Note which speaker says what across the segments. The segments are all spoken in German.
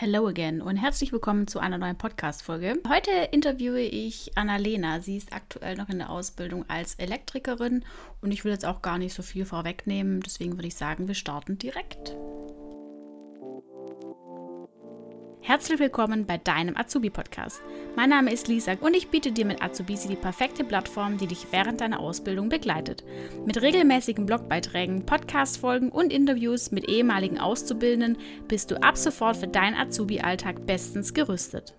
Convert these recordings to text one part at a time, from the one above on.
Speaker 1: Hello again und herzlich willkommen zu einer neuen Podcast-Folge. Heute interviewe ich Annalena. Sie ist aktuell noch in der Ausbildung als Elektrikerin und ich will jetzt auch gar nicht so viel vorwegnehmen. Deswegen würde ich sagen, wir starten direkt. Herzlich willkommen bei deinem Azubi-Podcast. Mein Name ist Lisa und ich biete dir mit Azubisi die perfekte Plattform, die dich während deiner Ausbildung begleitet. Mit regelmäßigen Blogbeiträgen, Podcast-Folgen und Interviews mit ehemaligen Auszubildenden bist du ab sofort für deinen Azubi-Alltag bestens gerüstet.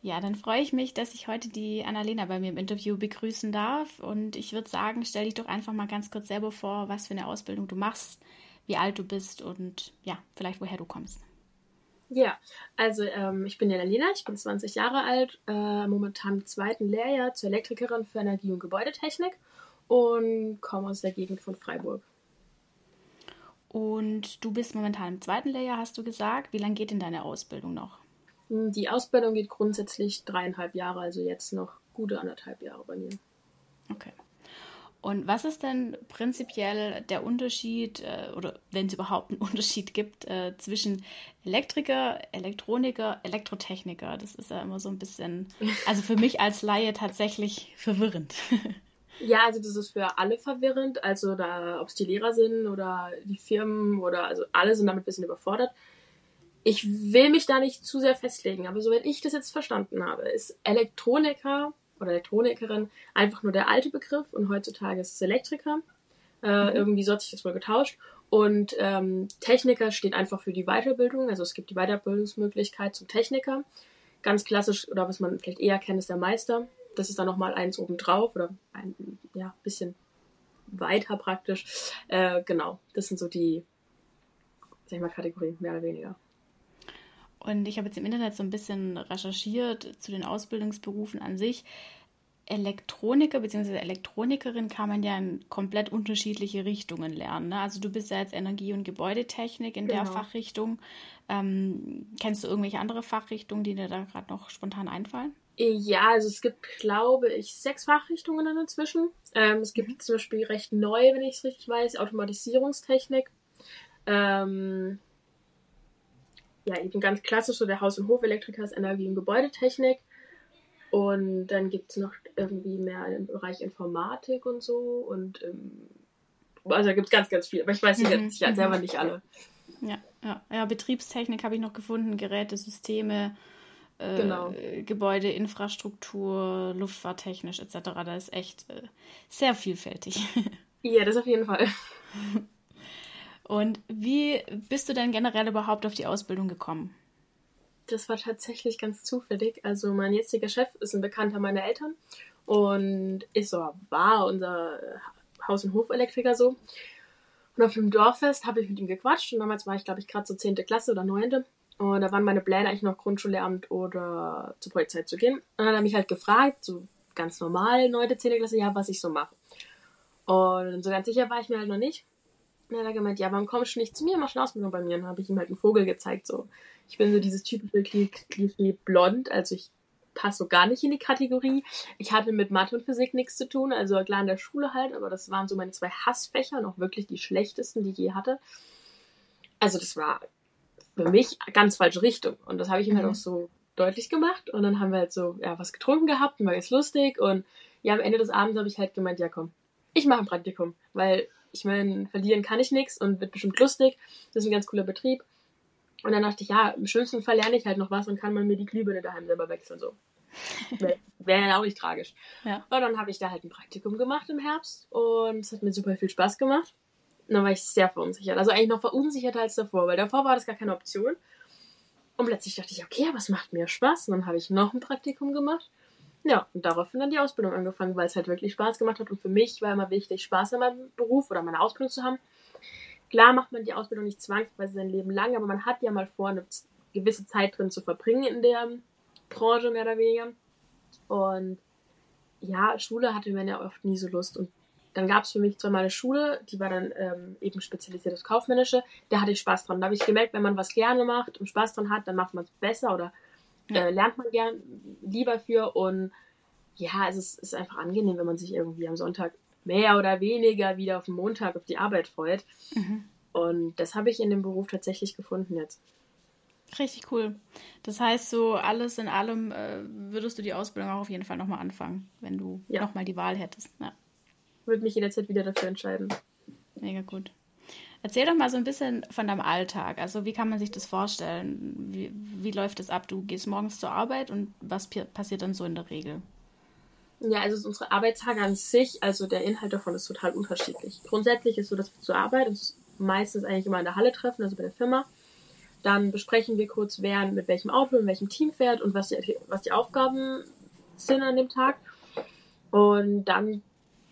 Speaker 1: Ja, dann freue ich mich, dass ich heute die Annalena bei mir im Interview begrüßen darf. Und ich würde sagen, stell dich doch einfach mal ganz kurz selber vor, was für eine Ausbildung du machst, wie alt du bist und ja, vielleicht woher du kommst.
Speaker 2: Ja, also ähm, ich bin Jana ich bin 20 Jahre alt, äh, momentan im zweiten Lehrjahr zur Elektrikerin für Energie- und Gebäudetechnik und komme aus der Gegend von Freiburg.
Speaker 1: Und du bist momentan im zweiten Lehrjahr, hast du gesagt. Wie lange geht denn deine Ausbildung noch?
Speaker 2: Hm, die Ausbildung geht grundsätzlich dreieinhalb Jahre, also jetzt noch gute anderthalb Jahre bei mir.
Speaker 1: Okay. Und was ist denn prinzipiell der Unterschied, äh, oder wenn es überhaupt einen Unterschied gibt, äh, zwischen Elektriker, Elektroniker, Elektrotechniker? Das ist ja immer so ein bisschen, also für mich als Laie tatsächlich verwirrend.
Speaker 2: Ja, also das ist für alle verwirrend. Also da, ob es die Lehrer sind oder die Firmen oder also alle sind damit ein bisschen überfordert. Ich will mich da nicht zu sehr festlegen, aber soweit ich das jetzt verstanden habe, ist Elektroniker oder Elektronikerin einfach nur der alte Begriff und heutzutage ist es Elektriker. Äh, mhm. Irgendwie so hat sich das wohl getauscht. Und ähm, Techniker steht einfach für die Weiterbildung. Also es gibt die Weiterbildungsmöglichkeit zum Techniker. Ganz klassisch, oder was man vielleicht eher kennt, ist der Meister. Das ist dann nochmal eins obendrauf oder ein ja, bisschen weiter praktisch. Äh, genau, das sind so die, sag ich mal, Kategorien, mehr oder weniger.
Speaker 1: Und ich habe jetzt im Internet so ein bisschen recherchiert zu den Ausbildungsberufen an sich. Elektroniker bzw. Elektronikerin kann man ja in komplett unterschiedliche Richtungen lernen. Ne? Also du bist ja jetzt Energie- und Gebäudetechnik in genau. der Fachrichtung. Ähm, kennst du irgendwelche andere Fachrichtungen, die dir da gerade noch spontan einfallen?
Speaker 2: Ja, also es gibt, glaube ich, sechs Fachrichtungen dann inzwischen. Ähm, es gibt mhm. zum Beispiel recht neu, wenn ich es richtig weiß, Automatisierungstechnik. Ähm, ja, eben ganz klassisch, so der Haus- und Hofelektriker ist Energie- und Gebäudetechnik. Und dann gibt es noch irgendwie mehr im Bereich Informatik und so. Und ähm, also da gibt es ganz, ganz viel. Aber ich weiß mhm. jetzt selber mhm. nicht alle.
Speaker 1: Ja, ja. ja Betriebstechnik habe ich noch gefunden, Geräte, Systeme, äh, genau. Gebäude, Infrastruktur, Luftfahrttechnisch etc. Da ist echt äh, sehr vielfältig.
Speaker 2: Ja, das auf jeden Fall.
Speaker 1: Und wie bist du denn generell überhaupt auf die Ausbildung gekommen?
Speaker 2: Das war tatsächlich ganz zufällig. Also mein jetziger Chef ist ein Bekannter meiner Eltern und ist so, war unser Haus- und Hofelektriker so. Und auf dem Dorffest habe ich mit ihm gequatscht und damals war ich, glaube ich, gerade so 10. Klasse oder 9. Und da waren meine Pläne eigentlich noch Grundschullehramt oder zur Projektzeit zu gehen. Und dann hat er mich halt gefragt, so ganz normal, 9., 10. Klasse, ja, was ich so mache. Und so ganz sicher war ich mir halt noch nicht. Und dann hat er gemeint, ja, warum kommst du nicht zu mir, mach eine Ausbildung bei mir? Und dann habe ich ihm halt einen Vogel gezeigt, so. Ich bin so dieses typische Klischee blond, also ich passe so gar nicht in die Kategorie. Ich hatte mit Mathe und Physik nichts zu tun, also klar in der Schule halt, aber das waren so meine zwei Hassfächer, noch wirklich die schlechtesten, die ich je hatte. Also das war für mich ganz falsche Richtung. Und das habe ich ihm halt mhm. halt auch so deutlich gemacht. Und dann haben wir halt so, ja, was getrunken gehabt und war jetzt lustig. Und ja, am Ende des Abends habe ich halt gemeint, ja komm, ich mache ein Praktikum, weil ich meine, verlieren kann ich nichts und wird bestimmt lustig. Das ist ein ganz cooler Betrieb. Und dann dachte ich, ja, im schönsten Fall lerne ich halt noch was und kann man mir die Glühbirne daheim selber wechseln. So. Wäre wär ja auch nicht tragisch. Ja. Und dann habe ich da halt ein Praktikum gemacht im Herbst und es hat mir super viel Spaß gemacht. Und dann war ich sehr verunsichert. Also eigentlich noch verunsicherter als davor, weil davor war das gar keine Option. Und plötzlich dachte ich, okay, was macht mir Spaß? Und dann habe ich noch ein Praktikum gemacht. Ja, und daraufhin dann die Ausbildung angefangen, weil es halt wirklich Spaß gemacht hat. Und für mich war immer wichtig, Spaß an meinem Beruf oder meiner Ausbildung zu haben. Klar macht man die Ausbildung nicht zwangsweise sein Leben lang, aber man hat ja mal vor, eine gewisse Zeit drin zu verbringen in der Branche, mehr oder weniger. Und ja, Schule hatte man ja oft nie so Lust. Und dann gab es für mich zwar mal eine Schule, die war dann ähm, eben spezialisiert auf Kaufmännische. Da hatte ich Spaß dran. Da habe ich gemerkt, wenn man was gerne macht und Spaß dran hat, dann macht man es besser oder äh, lernt man gern lieber für und ja, es ist, ist einfach angenehm, wenn man sich irgendwie am Sonntag mehr oder weniger wieder auf den Montag auf die Arbeit freut. Mhm. Und das habe ich in dem Beruf tatsächlich gefunden jetzt.
Speaker 1: Richtig cool. Das heißt, so alles in allem äh, würdest du die Ausbildung auch auf jeden Fall nochmal anfangen, wenn du ja. nochmal die Wahl hättest. Ja.
Speaker 2: Würde mich jederzeit wieder dafür entscheiden.
Speaker 1: Mega gut. Erzähl doch mal so ein bisschen von deinem Alltag. Also wie kann man sich das vorstellen? Wie, wie läuft das ab? Du gehst morgens zur Arbeit und was passiert dann so in der Regel?
Speaker 2: Ja, also unsere Arbeitstage an sich, also der Inhalt davon ist total unterschiedlich. Grundsätzlich ist so, dass wir zur Arbeit uns meistens eigentlich immer in der Halle treffen, also bei der Firma. Dann besprechen wir kurz, wer mit welchem Auto, in welchem Team fährt und was die, was die Aufgaben sind an dem Tag. Und dann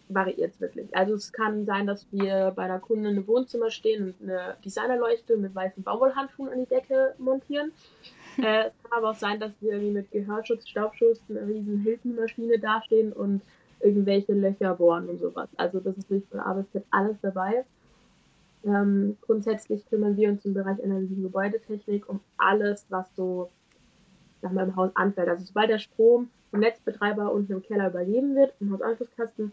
Speaker 2: variiert es wirklich. Also es kann sein, dass wir bei einer Kundin im Wohnzimmer stehen und eine Designerleuchte mit weißen Baumwollhandschuhen an die Decke montieren. äh, es kann aber auch sein, dass wir irgendwie mit Gehörschutz, Staubschutz, einer riesen Hilfenmaschine dastehen und irgendwelche Löcher bohren und sowas. Also das ist wirklich von A bis Z alles dabei. Ähm, grundsätzlich kümmern wir uns im Bereich Energie- und Gebäudetechnik um alles, was so nach meinem Haus anfällt. Also sobald der Strom vom Netzbetreiber unten im Keller übergeben wird, im Hausanschlusskasten,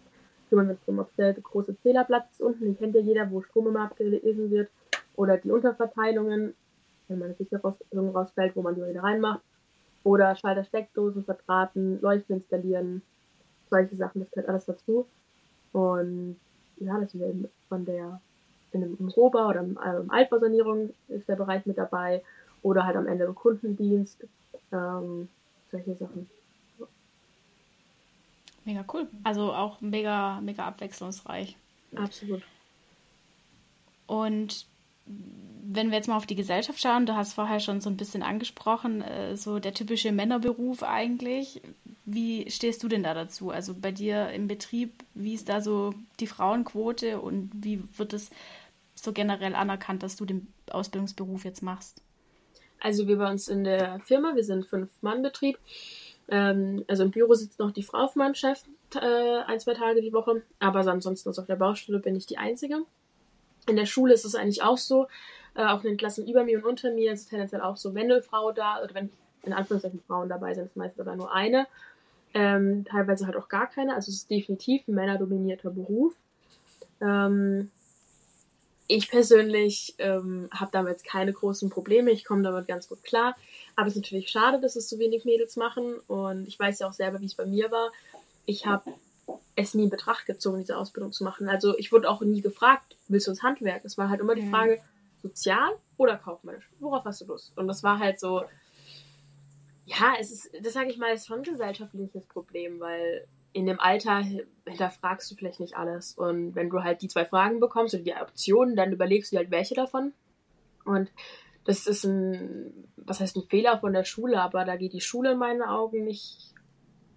Speaker 2: ob der große Zählerplatz ist unten, den kennt ja jeder, wo Strom immer abgelesen wird, oder die Unterverteilungen, wenn man eine Sicherung rausfällt, wo man die wieder reinmacht, oder Schalter, Steckdosen verdrahten, Leuchten installieren, solche Sachen, das gehört alles dazu. Und ja, das sind wir eben von der, in einem, Rohbau oder im, im Altbausanierung ist der Bereich mit dabei, oder halt am Ende im Kundendienst, ähm, solche Sachen.
Speaker 1: Mega cool. Also auch mega, mega abwechslungsreich.
Speaker 2: Absolut.
Speaker 1: Und wenn wir jetzt mal auf die Gesellschaft schauen, du hast vorher schon so ein bisschen angesprochen, äh, so der typische Männerberuf eigentlich. Wie stehst du denn da dazu? Also bei dir im Betrieb, wie ist da so die Frauenquote und wie wird es so generell anerkannt, dass du den Ausbildungsberuf jetzt machst?
Speaker 2: Also wir bei uns in der Firma, wir sind Fünf-Mann-Betrieb. Ähm, also im Büro sitzt noch die Frau von meinem Chef äh, ein, zwei Tage die Woche, aber ansonsten also auf der Baustelle bin ich die Einzige. In der Schule ist es eigentlich auch so, äh, auch in den Klassen über mir und unter mir ist es tendenziell auch so, wenn eine Frau da, oder wenn in Anführungszeichen Frauen dabei sind, ist meistens aber nur eine, ähm, teilweise halt auch gar keine, also es ist definitiv ein männerdominierter Beruf. Ähm, ich persönlich ähm, habe damit keine großen Probleme, ich komme damit ganz gut klar. Aber es ist natürlich schade, dass es so wenig Mädels machen. Und ich weiß ja auch selber, wie es bei mir war. Ich habe es nie in Betracht gezogen, diese Ausbildung zu machen. Also ich wurde auch nie gefragt, willst du ins Handwerk? Es war halt immer die Frage, sozial oder kaufmännisch? Worauf hast du Lust? Und das war halt so, ja, es ist, das sage ich mal, ist schon ein gesellschaftliches Problem, weil in dem Alter hinterfragst du vielleicht nicht alles. Und wenn du halt die zwei Fragen bekommst oder die Optionen, dann überlegst du halt welche davon. Und das ist ein, was heißt ein Fehler von der Schule, aber da geht die Schule in meinen Augen nicht,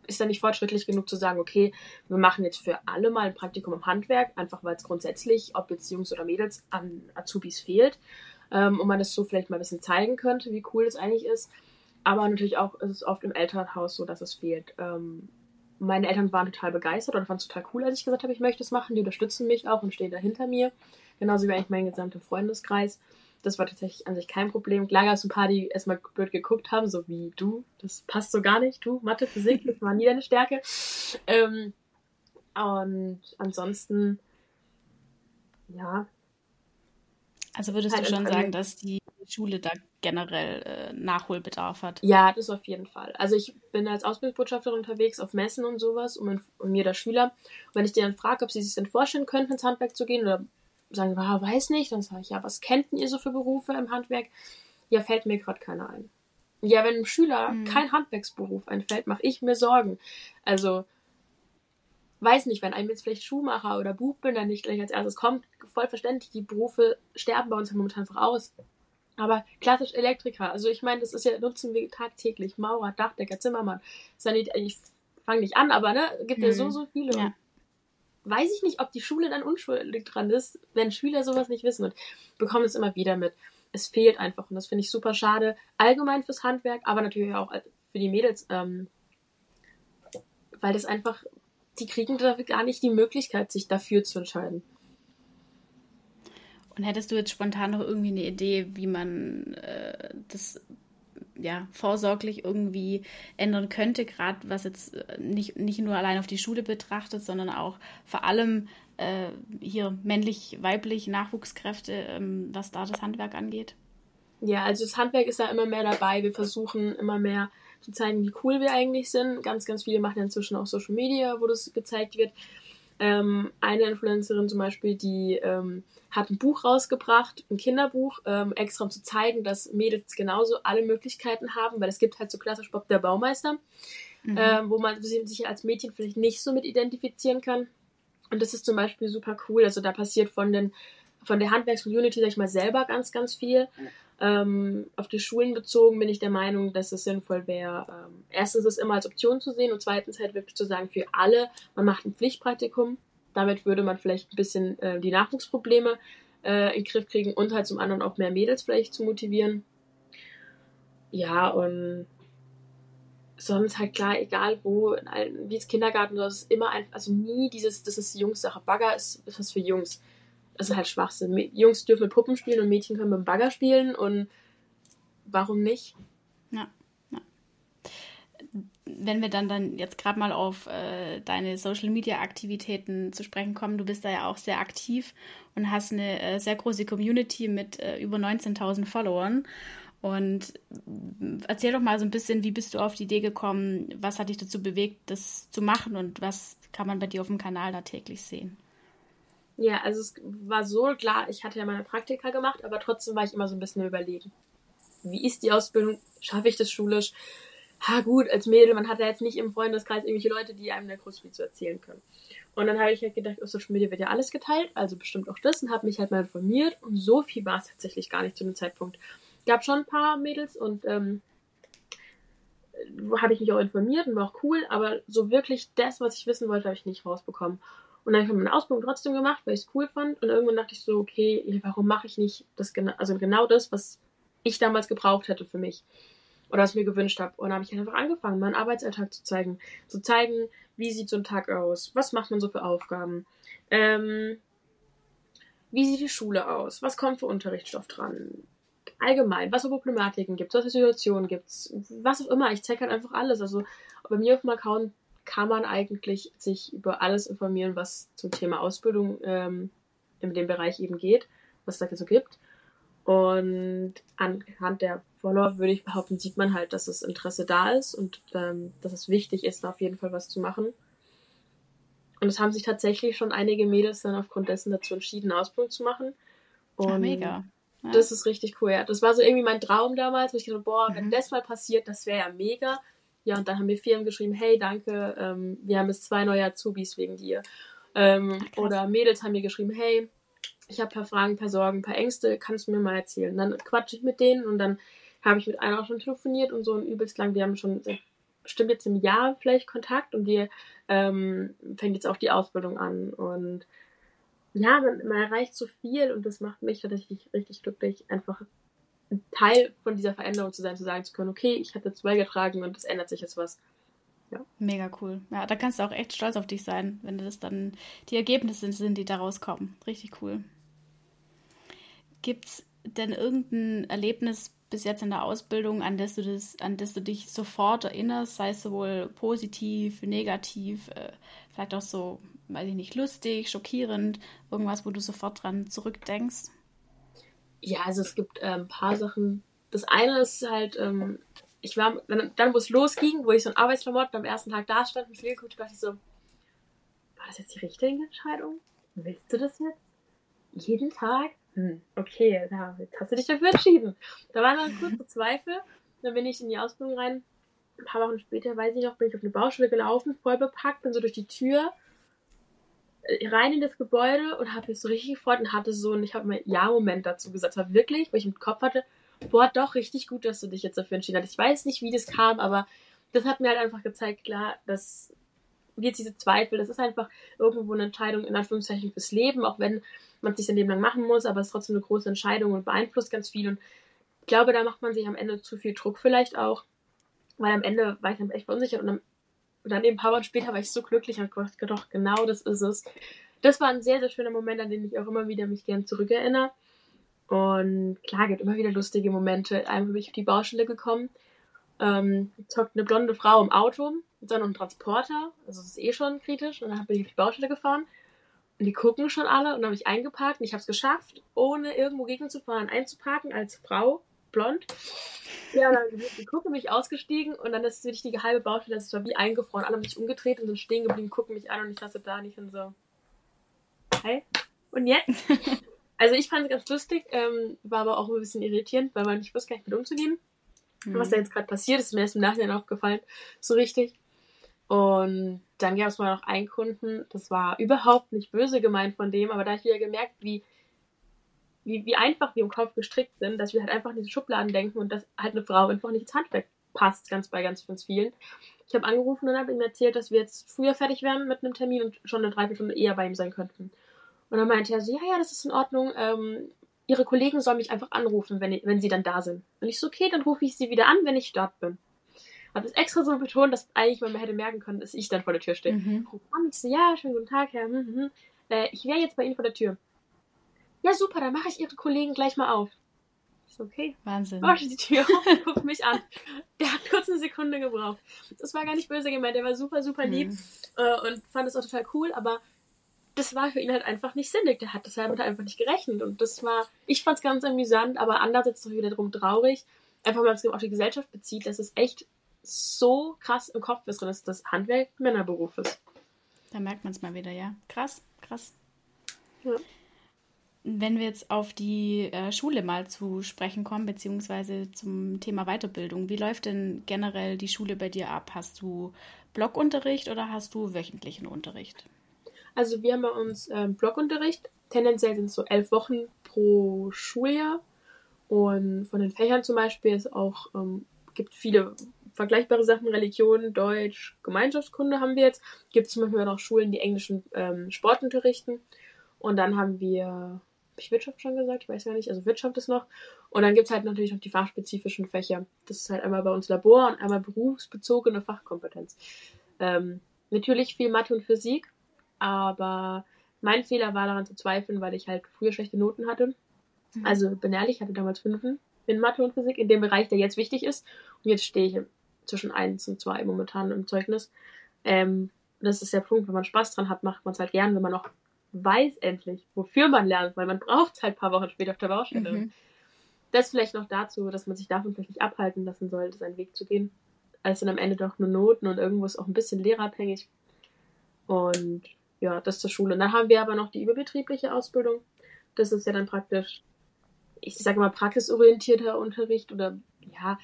Speaker 2: ist da nicht fortschrittlich genug zu sagen, okay, wir machen jetzt für alle mal ein Praktikum im Handwerk, einfach weil es grundsätzlich, ob jetzt Jungs oder Mädels, an Azubis fehlt. Ähm, und man das so vielleicht mal ein bisschen zeigen könnte, wie cool das eigentlich ist. Aber natürlich auch ist es oft im Elternhaus so, dass es fehlt. Ähm, meine Eltern waren total begeistert und fanden es total cool, als ich gesagt habe, ich möchte es machen. Die unterstützen mich auch und stehen da hinter mir. Genauso wie eigentlich mein gesamter Freundeskreis. Das war tatsächlich an sich kein Problem. Klar gab es ein paar, die erstmal blöd geguckt haben, so wie du. Das passt so gar nicht. Du, Mathe, Physik, das war nie deine Stärke. Ähm, und ansonsten, ja.
Speaker 1: Also würdest halt du schon sagen, dass die Schule da generell äh, Nachholbedarf hat?
Speaker 2: Ja, das auf jeden Fall. Also ich bin als Ausbildungsbotschafterin unterwegs auf Messen und sowas und, und mir da Schüler. Und wenn ich die dann frage, ob sie sich denn vorstellen könnten, ins Handwerk zu gehen oder sagen, ah, weiß nicht, dann sage ich, ja, was kennt ihr so für Berufe im Handwerk? Ja, fällt mir gerade keiner ein. Ja, wenn einem Schüler mhm. kein Handwerksberuf einfällt, mache ich mir Sorgen. Also, weiß nicht, wenn einem jetzt vielleicht Schuhmacher oder Buchbinder nicht gleich als erstes kommt, voll verständlich, die Berufe sterben bei uns momentan einfach aus. Aber klassisch Elektriker, also ich meine, das ist ja, nutzen wir tagtäglich. Maurer, Dachdecker, Zimmermann, Sanit ich fange nicht an, aber ne, gibt ja so, mhm. so viele. Ja weiß ich nicht, ob die Schule dann unschuldig dran ist, wenn Schüler sowas nicht wissen und bekommen es immer wieder mit. Es fehlt einfach und das finde ich super schade. Allgemein fürs Handwerk, aber natürlich auch für die Mädels, ähm, weil das einfach, die kriegen da gar nicht die Möglichkeit, sich dafür zu entscheiden.
Speaker 1: Und hättest du jetzt spontan noch irgendwie eine Idee, wie man äh, das ja, vorsorglich irgendwie ändern könnte, gerade was jetzt äh, nicht, nicht nur allein auf die Schule betrachtet, sondern auch vor allem äh, hier männlich, weiblich, Nachwuchskräfte, ähm, was da das Handwerk angeht?
Speaker 2: Ja, also das Handwerk ist da immer mehr dabei. Wir versuchen immer mehr zu zeigen, wie cool wir eigentlich sind. Ganz, ganz viele machen inzwischen auch Social Media, wo das gezeigt wird. Ähm, eine Influencerin zum Beispiel, die ähm, hat ein Buch rausgebracht, ein Kinderbuch, ähm, extra um zu zeigen, dass Mädels genauso alle Möglichkeiten haben, weil es gibt halt so klassisch Bob der Baumeister, mhm. ähm, wo man sich als Mädchen vielleicht nicht so mit identifizieren kann. Und das ist zum Beispiel super cool. Also da passiert von den von der Handwerkscommunity, sag ich mal, selber ganz, ganz viel. Ähm, auf die Schulen bezogen bin ich der Meinung, dass es sinnvoll wäre, ähm, erstens es immer als Option zu sehen und zweitens halt wirklich zu sagen, für alle, man macht ein Pflichtpraktikum. Damit würde man vielleicht ein bisschen äh, die Nachwuchsprobleme äh, in den Griff kriegen und halt zum anderen auch mehr Mädels vielleicht zu motivieren. Ja, und sonst halt klar, egal wo, wie es Kindergarten, das ist immer ein, also nie dieses, das ist Jungs-Sache. Bagger ist, ist was für Jungs das ist halt Schwachsinn. Jungs dürfen mit Puppen spielen und Mädchen können mit dem Bagger spielen und warum nicht? Ja, ja.
Speaker 1: Wenn wir dann, dann jetzt gerade mal auf äh, deine Social Media Aktivitäten zu sprechen kommen, du bist da ja auch sehr aktiv und hast eine äh, sehr große Community mit äh, über 19.000 Followern. Und erzähl doch mal so ein bisschen, wie bist du auf die Idee gekommen? Was hat dich dazu bewegt, das zu machen und was kann man bei dir auf dem Kanal da täglich sehen?
Speaker 2: Ja, also es war so klar, ich hatte ja meine Praktika gemacht, aber trotzdem war ich immer so ein bisschen überlegen. Wie ist die Ausbildung? Schaffe ich das schulisch? Ha gut, als Mädel, man hat ja jetzt nicht im Freundeskreis irgendwelche Leute, die einem da groß viel zu erzählen können. Und dann habe ich halt gedacht, auf Social Media wird ja alles geteilt, also bestimmt auch das und habe mich halt mal informiert und so viel war es tatsächlich gar nicht zu dem Zeitpunkt. Gab schon ein paar Mädels und ähm, habe ich mich auch informiert und war auch cool, aber so wirklich das, was ich wissen wollte, habe ich nicht rausbekommen. Und dann habe ich meine Ausbildung trotzdem gemacht, weil ich es cool fand. Und irgendwann dachte ich so, okay, warum mache ich nicht das genau, also genau das, was ich damals gebraucht hätte für mich. Oder was ich mir gewünscht habe. Und dann habe ich einfach angefangen, meinen Arbeitsalltag zu zeigen. Zu zeigen, wie sieht so ein Tag aus? Was macht man so für Aufgaben? Ähm, wie sieht die Schule aus? Was kommt für Unterrichtsstoff dran? Allgemein, was für Problematiken gibt es, was für Situationen gibt es, was auch immer. Ich zeige halt einfach alles. Also bei mir auf dem Account kann man eigentlich sich über alles informieren, was zum Thema Ausbildung ähm, in dem Bereich eben geht, was es da so gibt. Und anhand der Follower würde ich behaupten, sieht man halt, dass das Interesse da ist und ähm, dass es wichtig ist, da auf jeden Fall was zu machen. Und es haben sich tatsächlich schon einige Mädels dann aufgrund dessen dazu entschieden, Ausbildung zu machen. Und Ach, mega. Ja. Das ist richtig cool, ja. Das war so irgendwie mein Traum damals, wo ich dachte, boah, wenn mhm. das mal passiert, das wäre ja mega. Ja, und dann haben mir Firmen geschrieben, hey, danke, ähm, wir haben jetzt zwei neue Azubis wegen dir. Ähm, Ach, oder Mädels haben mir geschrieben, hey, ich habe ein paar Fragen, ein paar Sorgen, ein paar Ängste, kannst du mir mal erzählen? Dann quatsche ich mit denen und dann habe ich mit einer auch schon telefoniert und so ein übelst lang. Wir haben schon bestimmt jetzt im Jahr vielleicht Kontakt und die ähm, fängt jetzt auch die Ausbildung an. Und ja, man, man erreicht so viel und das macht mich tatsächlich richtig glücklich, einfach ein Teil von dieser Veränderung zu sein, zu sagen zu können, okay, ich habe dazu beigetragen und es ändert sich jetzt was.
Speaker 1: Ja. Mega cool. Ja, da kannst du auch echt stolz auf dich sein, wenn das dann die Ergebnisse sind, die daraus kommen. Richtig cool. Gibt es denn irgendein Erlebnis bis jetzt in der Ausbildung, an das du das, an das du dich sofort erinnerst, sei es sowohl positiv, negativ, äh, vielleicht auch so, weiß ich nicht, lustig, schockierend, irgendwas, wo du sofort dran zurückdenkst?
Speaker 2: Ja, also es gibt äh, ein paar Sachen. Das eine ist halt, ähm, ich war, dann, dann wo es losging, wo ich so in Arbeitsklamotten am ersten Tag da stand und viel geguckt, dachte ich so, war das jetzt die richtige Entscheidung? Willst du das jetzt? Jeden Tag? Hm, okay, ja, jetzt hast du dich dafür entschieden. Da waren dann kurze Zweifel. Dann bin ich in die Ausbildung rein. Ein paar Wochen später, weiß ich noch, bin ich auf eine Baustelle gelaufen, voll bepackt, bin so durch die Tür rein in das Gebäude und habe mich so richtig gefreut und hatte so, und ich habe mal Ja-Moment dazu gesagt, war wirklich, wo ich im Kopf hatte, boah, doch richtig gut, dass du dich jetzt dafür entschieden hast. Ich weiß nicht, wie das kam, aber das hat mir halt einfach gezeigt, klar, dass jetzt diese Zweifel, das ist einfach irgendwo eine Entscheidung in Anführungszeichen fürs Leben, auch wenn man es sich sein Leben lang machen muss, aber es ist trotzdem eine große Entscheidung und beeinflusst ganz viel und ich glaube, da macht man sich am Ende zu viel Druck vielleicht auch, weil am Ende war ich dann echt verunsichert und am und dann eben ein paar Wochen später war ich so glücklich und gedacht, doch, genau das ist es. Das war ein sehr, sehr schöner Moment, an den ich auch immer wieder mich gern zurückerinnere. Und klar, gibt immer wieder lustige Momente. Einmal bin ich auf die Baustelle gekommen, ähm, zockt eine blonde Frau im Auto mit so einem Transporter, also das ist eh schon kritisch, und dann bin ich auf die Baustelle gefahren und die gucken schon alle und dann habe ich eingeparkt und ich habe es geschafft, ohne irgendwo gegenzufahren, einzuparken als Frau blond. Ja, dann die gucken mich ausgestiegen und dann ist wirklich die halbe Baustelle, das war wie eingefroren. Alle haben sich umgedreht und sind stehen geblieben, gucken mich an und ich saß da nicht und so. Hi. Und jetzt? also ich fand es ganz lustig, ähm, war aber auch ein bisschen irritierend, weil man nicht wusste, gar nicht mit umzugehen. Mhm. Was da jetzt gerade passiert ist, ist mir erst im Nachhinein aufgefallen, so richtig. Und dann gab es mal noch einen Kunden, das war überhaupt nicht böse gemeint von dem, aber da habe ich wieder gemerkt, wie, wie, wie einfach wir im Kopf gestrickt sind, dass wir halt einfach in diese Schubladen denken und dass halt eine Frau einfach nicht ins Handwerk passt, ganz bei ganz, ganz vielen. Ich habe angerufen und habe ihm erzählt, dass wir jetzt früher fertig wären mit einem Termin und schon eine Dreiviertelstunde eher bei ihm sein könnten. Und dann meinte er so, ja, ja, das ist in Ordnung. Ähm, ihre Kollegen sollen mich einfach anrufen, wenn, wenn sie dann da sind. Und ich so, okay, dann rufe ich sie wieder an, wenn ich dort bin. Habe es extra so betont, dass eigentlich man hätte merken können, dass ich dann vor der Tür stehe. Mhm. Ruf an, ich so, ja, schönen guten Tag, Herr. Hm, hm, hm. Äh, ich wäre jetzt bei Ihnen vor der Tür. Ja, super, dann mache ich Ihre Kollegen gleich mal auf. Ist okay.
Speaker 1: Wahnsinn.
Speaker 2: Mach die Tür auf und guckt mich an. Der hat kurz eine Sekunde gebraucht. Das war gar nicht böse gemeint, der war super, super lieb mhm. äh, und fand es auch total cool, aber das war für ihn halt einfach nicht sinnig. Der hat das halt einfach nicht gerechnet. Und das war, ich fand es ganz amüsant, aber andererseits doch wieder drum traurig. Einfach es auf die Gesellschaft bezieht, dass es echt so krass im Kopf ist dass Handwerk Männerberuf ist.
Speaker 1: Da merkt man es mal wieder, ja. Krass, krass. Ja. Wenn wir jetzt auf die äh, Schule mal zu sprechen kommen, beziehungsweise zum Thema Weiterbildung, wie läuft denn generell die Schule bei dir ab? Hast du Blockunterricht oder hast du wöchentlichen Unterricht?
Speaker 2: Also wir haben bei uns ähm, Blockunterricht. Tendenziell sind es so elf Wochen pro Schuljahr. Und von den Fächern zum Beispiel ist auch, ähm, gibt viele vergleichbare Sachen, Religion, Deutsch, Gemeinschaftskunde haben wir jetzt. Gibt zum Beispiel auch Schulen, die englischen ähm, Sport unterrichten. Und dann haben wir, habe ich Wirtschaft schon gesagt? Ich weiß gar nicht. Also Wirtschaft ist noch. Und dann gibt es halt natürlich noch die fachspezifischen Fächer. Das ist halt einmal bei uns Labor und einmal berufsbezogene Fachkompetenz. Ähm, natürlich viel Mathe und Physik, aber mein Fehler war daran zu zweifeln, weil ich halt früher schlechte Noten hatte. Mhm. Also bin ehrlich, ich hatte damals Fünfen in Mathe und Physik, in dem Bereich, der jetzt wichtig ist. Und jetzt stehe ich zwischen 1 und 2 momentan im Zeugnis. Ähm, das ist der Punkt, wenn man Spaß dran hat, macht man es halt gern, wenn man auch weiß endlich, wofür man lernt, weil man braucht es halt ein paar Wochen später auf der Baustelle. Mhm. Das vielleicht noch dazu, dass man sich davon vielleicht nicht abhalten lassen sollte, seinen Weg zu gehen. Als dann am Ende doch nur Noten und irgendwo ist auch ein bisschen lehrerabhängig. Und ja, das zur Schule. Und dann haben wir aber noch die überbetriebliche Ausbildung. Das ist ja dann praktisch, ich sage mal, praxisorientierter Unterricht oder ja,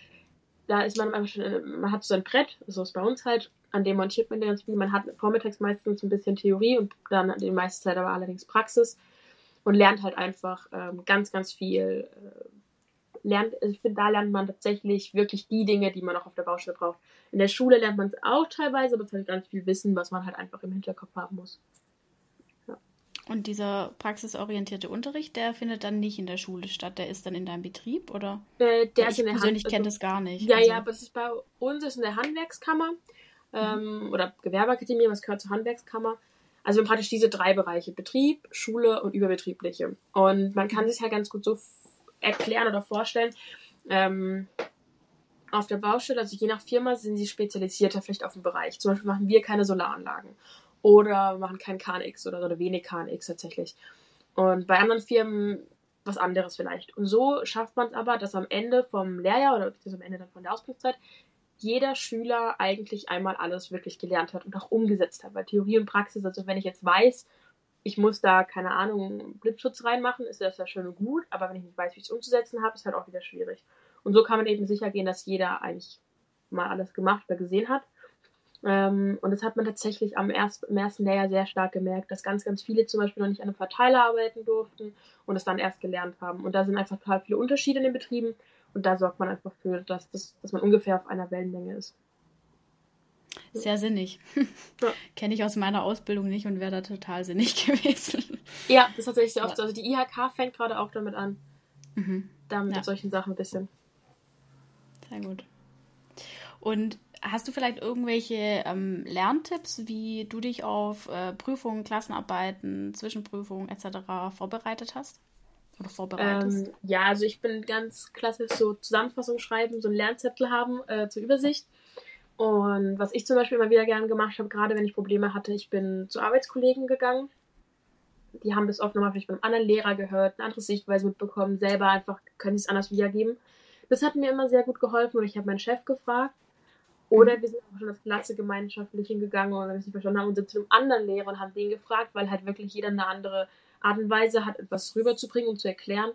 Speaker 2: da ist man einfach schon, man hat so ein Brett, so ist bei uns halt, an dem montiert man ganz viel. Man hat vormittags meistens ein bisschen Theorie und dann die meiste Zeit aber allerdings Praxis und lernt halt einfach ähm, ganz, ganz viel. Äh, lernt, ich finde, da lernt man tatsächlich wirklich die Dinge, die man auch auf der Baustelle braucht. In der Schule lernt man es auch teilweise, aber es halt ganz viel Wissen, was man halt einfach im Hinterkopf haben muss.
Speaker 1: Und dieser praxisorientierte Unterricht, der findet dann nicht in der Schule statt, der ist dann in deinem Betrieb, oder? Äh, der ich ist in der persönlich kenne also, das gar nicht.
Speaker 2: Ja, also. ja, aber es ist bei uns ist in der Handwerkskammer ähm, oder Gewerbeakademie, was gehört zur Handwerkskammer. Also wir haben praktisch diese drei Bereiche, Betrieb, Schule und überbetriebliche. Und man kann sich halt ganz gut so erklären oder vorstellen, ähm, auf der Baustelle, also je nach Firma sind sie spezialisierter vielleicht auf den Bereich. Zum Beispiel machen wir keine Solaranlagen oder machen kein KNX oder, oder wenig KNX tatsächlich. Und bei anderen Firmen was anderes vielleicht. Und so schafft man es aber, dass am Ende vom Lehrjahr oder am Ende dann von der Ausbildungszeit jeder Schüler eigentlich einmal alles wirklich gelernt hat und auch umgesetzt hat. Weil Theorie und Praxis, also wenn ich jetzt weiß, ich muss da, keine Ahnung, Blitzschutz reinmachen, ist das ja schön und gut, aber wenn ich nicht weiß, wie ich es umzusetzen habe, ist halt auch wieder schwierig. Und so kann man eben sicher gehen, dass jeder eigentlich mal alles gemacht oder gesehen hat. Ähm, und das hat man tatsächlich am im ersten Lehrjahr sehr stark gemerkt, dass ganz, ganz viele zum Beispiel noch nicht an einem Verteiler arbeiten durften und es dann erst gelernt haben. Und da sind einfach total viele Unterschiede in den Betrieben und da sorgt man einfach für, dass, das, dass man ungefähr auf einer Wellenlänge ist.
Speaker 1: Sehr sinnig. Ja. Kenne ich aus meiner Ausbildung nicht und wäre da total sinnig gewesen.
Speaker 2: Ja, das ist tatsächlich sehr oft so. Also die IHK fängt gerade auch damit an. Mhm. Da mit ja. solchen Sachen ein bisschen.
Speaker 1: Sehr gut. Und Hast du vielleicht irgendwelche ähm, Lerntipps, wie du dich auf äh, Prüfungen, Klassenarbeiten, Zwischenprüfungen etc. vorbereitet hast?
Speaker 2: Oder vorbereitest? Ähm, ja, also ich bin ganz klassisch so Zusammenfassung schreiben, so einen Lernzettel haben äh, zur Übersicht. Und was ich zum Beispiel immer wieder gerne gemacht habe, gerade wenn ich Probleme hatte, ich bin zu Arbeitskollegen gegangen. Die haben das oft nochmal vielleicht einem anderen Lehrer gehört, eine andere Sichtweise mitbekommen, selber einfach können sie es anders wiedergeben Das hat mir immer sehr gut geholfen und ich habe meinen Chef gefragt. Oder wir sind auch schon das Klasse gemeinschaftlich hingegangen oder wenn wir es nicht verstanden haben und sind zu einem anderen Lehrer und haben den gefragt, weil halt wirklich jeder eine andere Art und Weise hat, etwas rüberzubringen und zu erklären.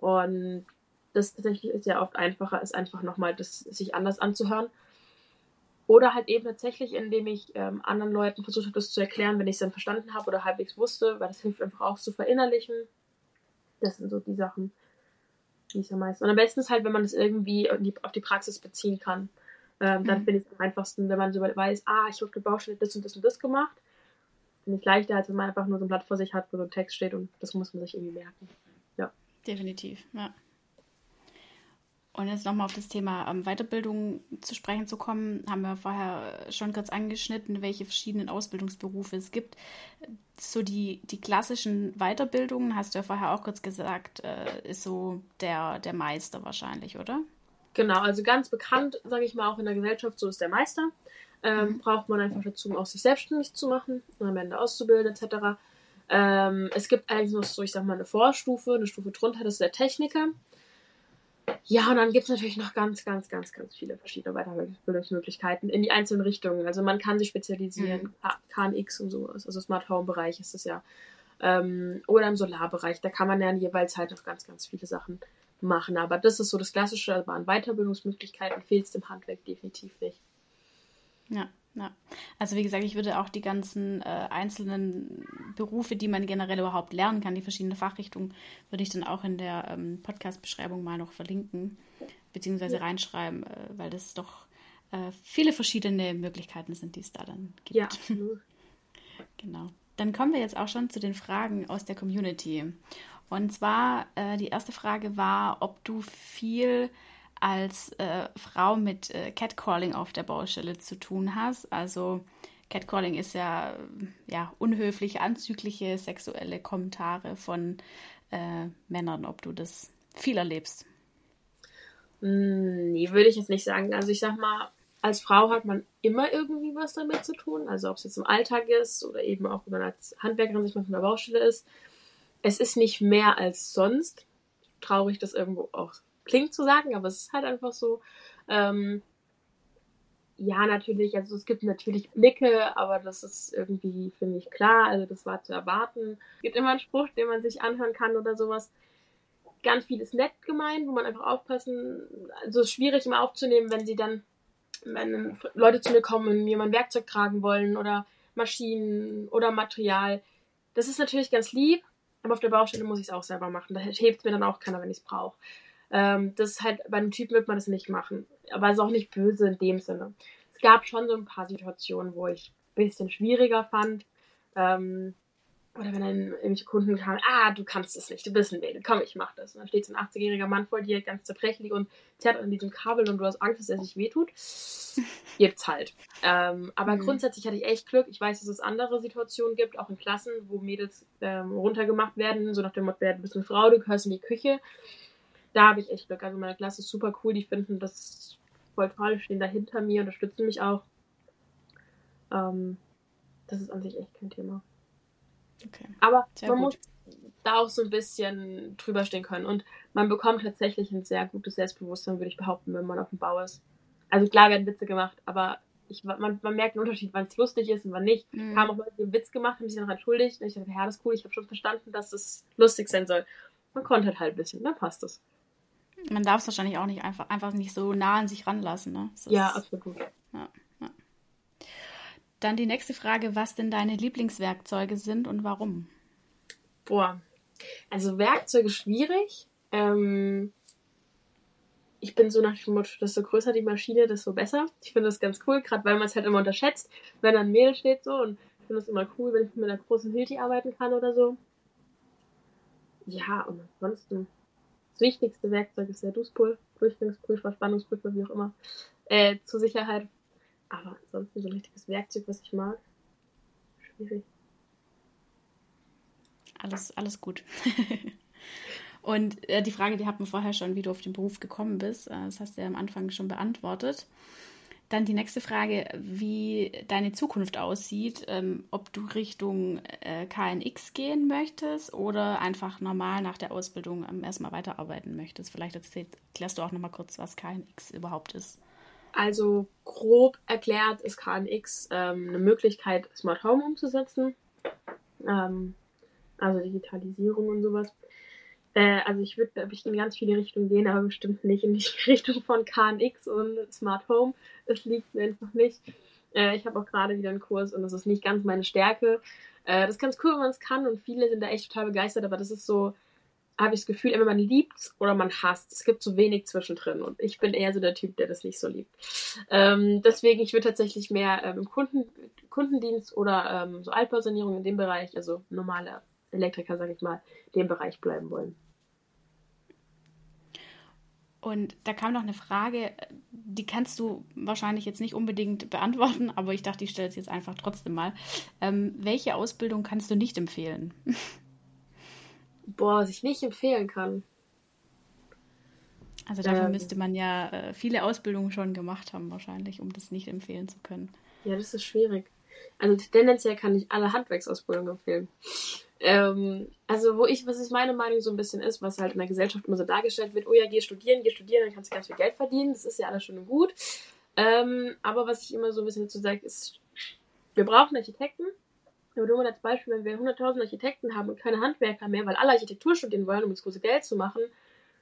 Speaker 2: Und das tatsächlich ist ja oft einfacher, ist einfach nochmal das sich anders anzuhören. Oder halt eben tatsächlich, indem ich ähm, anderen Leuten versucht habe, das zu erklären, wenn ich es dann verstanden habe oder halbwegs wusste, weil das hilft einfach auch zu verinnerlichen. Das sind so die Sachen, die ich am meisten. Und am besten ist halt, wenn man das irgendwie auf die Praxis beziehen kann. Ähm, dann mhm. finde ich es am einfachsten, wenn man so weiß, ah, ich habe der Baustelle das und das und das gemacht. Finde ich leichter, als wenn man einfach nur so ein Blatt vor sich hat, wo so ein Text steht und das muss man sich irgendwie merken. Ja.
Speaker 1: Definitiv, ja. Und jetzt nochmal auf das Thema ähm, Weiterbildung zu sprechen zu kommen, haben wir vorher schon kurz angeschnitten, welche verschiedenen Ausbildungsberufe es gibt. So die, die klassischen Weiterbildungen, hast du ja vorher auch kurz gesagt, äh, ist so der, der Meister wahrscheinlich, oder?
Speaker 2: Genau, also ganz bekannt, sage ich mal, auch in der Gesellschaft, so ist der Meister. Ähm, mhm. Braucht man einfach dazu, um auch sich selbstständig zu machen, am Ende auszubilden etc. Ähm, es gibt eigentlich noch so, ich sag mal, eine Vorstufe, eine Stufe drunter, das ist der Techniker. Ja, und dann gibt es natürlich noch ganz, ganz, ganz, ganz viele verschiedene Weiterbildungsmöglichkeiten in die einzelnen Richtungen. Also man kann sich spezialisieren, mhm. KNX und sowas, also Smart Home Bereich ist es ja. Ähm, oder im Solarbereich, da kann man ja jeweils halt noch ganz, ganz viele Sachen machen. Aber das ist so das Klassische, aber an Weiterbildungsmöglichkeiten fehlt es im Handwerk definitiv nicht.
Speaker 1: Ja, ja. Also wie gesagt, ich würde auch die ganzen äh, einzelnen Berufe, die man generell überhaupt lernen kann, die verschiedenen Fachrichtungen, würde ich dann auch in der ähm, Podcast-Beschreibung mal noch verlinken, beziehungsweise ja. reinschreiben, äh, weil das doch äh, viele verschiedene Möglichkeiten sind, die es da dann gibt. Ja, genau. Dann kommen wir jetzt auch schon zu den Fragen aus der Community. Und zwar, äh, die erste Frage war, ob du viel als äh, Frau mit äh, Catcalling auf der Baustelle zu tun hast. Also Catcalling ist ja, ja unhöfliche, anzügliche sexuelle Kommentare von äh, Männern, ob du das viel erlebst.
Speaker 2: Hm, nee, würde ich jetzt nicht sagen. Also ich sag mal, als Frau hat man immer irgendwie was damit zu tun. Also ob es jetzt im Alltag ist oder eben auch, wenn man als Handwerkerin sich mal von der Baustelle ist. Es ist nicht mehr als sonst. Traurig, das irgendwo auch klingt zu sagen, aber es ist halt einfach so. Ähm, ja, natürlich, also es gibt natürlich Blicke, aber das ist irgendwie, finde ich, klar. Also das war zu erwarten. Es gibt immer einen Spruch, den man sich anhören kann oder sowas. Ganz viel ist nett gemeint, wo man einfach aufpassen, also es ist schwierig immer aufzunehmen, wenn sie dann, wenn Leute zu mir kommen und mir mal ein Werkzeug tragen wollen oder Maschinen oder Material. Das ist natürlich ganz lieb, aber auf der Baustelle muss ich es auch selber machen. Da hilft mir dann auch keiner, wenn ich es brauche. Ähm, das ist halt, bei einem Typen wird man das nicht machen. Aber es ist auch nicht böse in dem Sinne. Es gab schon so ein paar Situationen, wo ich ein bisschen schwieriger fand. Ähm, oder wenn dann irgendwelche Kunden kamen, ah, du kannst es nicht, du bist ein Mädel, komm, ich mach das. Und dann steht so ein 80-jähriger Mann vor dir, ganz zerbrechlich und zerrt an diesem Kabel und du hast Angst, dass er sich wehtut. Gibt's halt. Ähm, aber mhm. grundsätzlich hatte ich echt Glück. Ich weiß, dass es andere Situationen gibt, auch in Klassen, wo Mädels ähm, runtergemacht werden, so nach dem Motto, du bist eine Frau, du gehörst in die Küche da habe ich echt Glück. Also meine Klasse ist super cool, die finden das voll toll, stehen da hinter mir, unterstützen mich auch. Ähm, das ist an sich echt kein Thema. Okay. Aber sehr man gut. muss da auch so ein bisschen drüber stehen können. Und man bekommt tatsächlich ein sehr gutes Selbstbewusstsein, würde ich behaupten, wenn man auf dem Bau ist. Also klar werden Witze gemacht, aber ich, man, man merkt einen Unterschied, wann es lustig ist und wann nicht. Mhm. Haben auch Leute, die einen Witz gemacht, haben sich dann entschuldigt. Und ich dachte, ja, das ist cool, ich habe schon verstanden, dass es lustig sein soll. Man konnte halt ein bisschen, dann passt es.
Speaker 1: Man darf es wahrscheinlich auch nicht einfach, einfach nicht so nah an sich ranlassen. Ne?
Speaker 2: ja, absolut. Ja, ja.
Speaker 1: Dann die nächste Frage, was denn deine Lieblingswerkzeuge sind und warum?
Speaker 2: Boah, also Werkzeuge schwierig. Ähm, ich bin so nach dem Motto, desto größer die Maschine, desto besser. Ich finde das ganz cool, gerade weil man es halt immer unterschätzt, wenn ein Mehl steht so und ich finde es immer cool, wenn ich mit einer großen Hilti arbeiten kann oder so. Ja, und ansonsten das wichtigste Werkzeug ist der Duspol, Durchgangsprüfer, Spannungsprüfer, wie auch immer, äh, zur Sicherheit. Aber ansonsten so ein richtiges Werkzeug, was ich mag, schwierig.
Speaker 1: Alles, alles gut. Und äh, die Frage, die hatten wir vorher schon, wie du auf den Beruf gekommen bist. Äh, das hast du ja am Anfang schon beantwortet. Dann die nächste Frage, wie deine Zukunft aussieht, ähm, ob du Richtung äh, KNX gehen möchtest oder einfach normal nach der Ausbildung ähm, erstmal weiterarbeiten möchtest. Vielleicht erklärst du auch nochmal kurz, was KNX überhaupt ist.
Speaker 2: Also grob erklärt ist KNX ähm, eine Möglichkeit, Smart Home umzusetzen. Ähm, also Digitalisierung und sowas. Äh, also ich würde, ich, in ganz viele Richtungen gehen, aber bestimmt nicht in die Richtung von KNX und Smart Home. Das liegt mir einfach nicht. Äh, ich habe auch gerade wieder einen Kurs und das ist nicht ganz meine Stärke. Äh, das ist ganz cool, wenn man es kann und viele sind da echt total begeistert, aber das ist so, habe ich das Gefühl, entweder man liebt oder man hasst. Es gibt so wenig zwischendrin und ich bin eher so der Typ, der das nicht so liebt. Ähm, deswegen, ich würde tatsächlich mehr ähm, im Kunden, Kundendienst oder ähm, so Altbausanierung in dem Bereich, also normale Elektriker, sage ich mal, dem Bereich bleiben wollen.
Speaker 1: Und da kam noch eine Frage, die kannst du wahrscheinlich jetzt nicht unbedingt beantworten, aber ich dachte, ich stelle es jetzt einfach trotzdem mal. Ähm, welche Ausbildung kannst du nicht empfehlen?
Speaker 2: Boah, was ich nicht empfehlen kann.
Speaker 1: Also dafür ähm, müsste man ja äh, viele Ausbildungen schon gemacht haben, wahrscheinlich, um das nicht empfehlen zu können.
Speaker 2: Ja, das ist schwierig. Also tendenziell kann ich alle Handwerksausbildungen empfehlen. Ähm, also wo ich, was ist meine Meinung so ein bisschen ist, was halt in der Gesellschaft immer so dargestellt wird, oh ja, geh studieren, geh studieren, dann kannst du ganz viel Geld verdienen, das ist ja alles schön und gut. Ähm, aber was ich immer so ein bisschen dazu sage, ist, wir brauchen Architekten. Aber nur mal als Beispiel, wenn wir 100.000 Architekten haben und keine Handwerker mehr, weil alle Architektur studieren wollen, um das große Geld zu machen,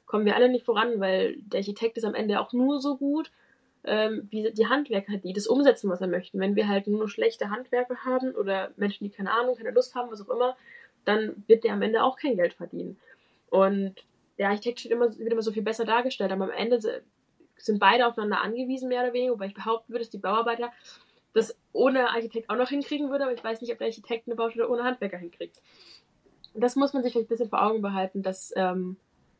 Speaker 2: kommen wir alle nicht voran, weil der Architekt ist am Ende auch nur so gut, ähm, wie die Handwerker, die das umsetzen, was er möchten. Wenn wir halt nur schlechte Handwerker haben oder Menschen, die keine Ahnung, keine Lust haben, was auch immer, dann wird der am Ende auch kein Geld verdienen. Und der Architekt steht immer, wird immer so viel besser dargestellt, aber am Ende sind beide aufeinander angewiesen, mehr oder weniger, wobei ich behaupten würde, dass die Bauarbeiter das ohne Architekt auch noch hinkriegen würde, aber ich weiß nicht, ob der Architekt eine Baustelle ohne Handwerker hinkriegt. Das muss man sich vielleicht ein bisschen vor Augen behalten, dass ähm,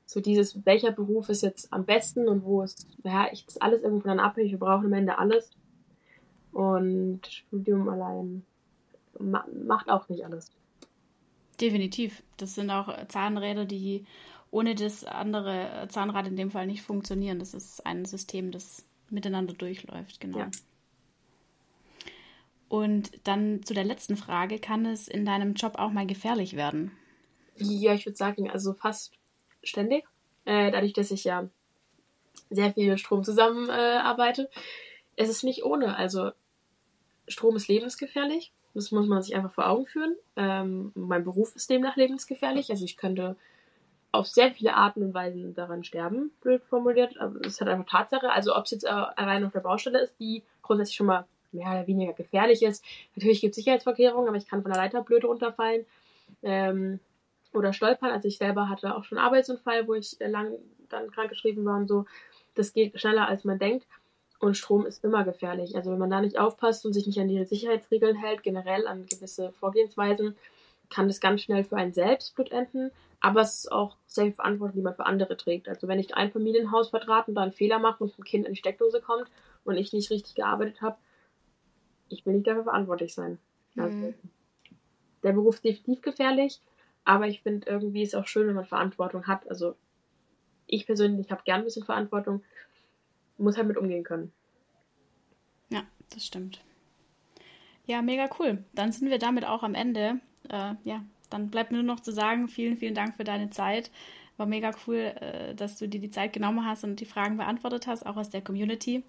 Speaker 2: so dieses, welcher Beruf ist jetzt am besten und wo ist, ja, ich das alles irgendwo voneinander abhängig, wir brauchen am Ende alles. Und Studium allein macht auch nicht alles.
Speaker 1: Definitiv. Das sind auch Zahnräder, die ohne das andere Zahnrad in dem Fall nicht funktionieren. Das ist ein System, das miteinander durchläuft, genau. Ja. Und dann zu der letzten Frage, kann es in deinem Job auch mal gefährlich werden?
Speaker 2: Ja, ich würde sagen, also fast ständig. Äh, dadurch, dass ich ja sehr viel Strom zusammenarbeite. Äh, es ist nicht ohne. Also Strom ist lebensgefährlich. Das muss man sich einfach vor Augen führen. Ähm, mein Beruf ist demnach lebensgefährlich. Also ich könnte auf sehr viele Arten und Weisen daran sterben, blöd formuliert. Aber das ist halt einfach Tatsache. Also ob es jetzt äh, allein auf der Baustelle ist, die grundsätzlich schon mal mehr oder weniger gefährlich ist. Natürlich gibt es Sicherheitsvorkehrungen, aber ich kann von der Leiter blöd runterfallen ähm, oder stolpern. Also ich selber hatte auch schon einen Arbeitsunfall, wo ich lang dann krankgeschrieben war und so. Das geht schneller, als man denkt. Und Strom ist immer gefährlich. Also wenn man da nicht aufpasst und sich nicht an die Sicherheitsregeln hält, generell an gewisse Vorgehensweisen, kann das ganz schnell für einen selbst Blut enden. Aber es ist auch sehr viel Verantwortung, die man für andere trägt. Also wenn ich ein Familienhaus vertrate und da einen Fehler mache und ein Kind in die Steckdose kommt und ich nicht richtig gearbeitet habe, ich will nicht dafür verantwortlich sein. Also, mhm. Der Beruf ist definitiv gefährlich, aber ich finde irgendwie ist es auch schön, wenn man Verantwortung hat. Also ich persönlich habe gern ein bisschen Verantwortung muss halt mit umgehen können.
Speaker 1: Ja, das stimmt. Ja, mega cool. Dann sind wir damit auch am Ende. Äh, ja, dann bleibt mir nur noch zu sagen, vielen, vielen Dank für deine Zeit. War mega cool, äh, dass du dir die Zeit genommen hast und die Fragen beantwortet hast, auch aus der Community.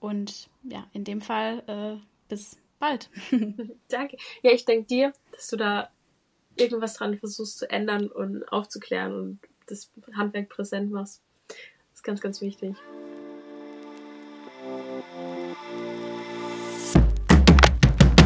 Speaker 1: Und ja, in dem Fall äh, bis bald.
Speaker 2: Danke. Ja, ich danke dir, dass du da irgendwas dran versuchst zu ändern und aufzuklären und das Handwerk präsent machst. Das ist ganz, ganz wichtig.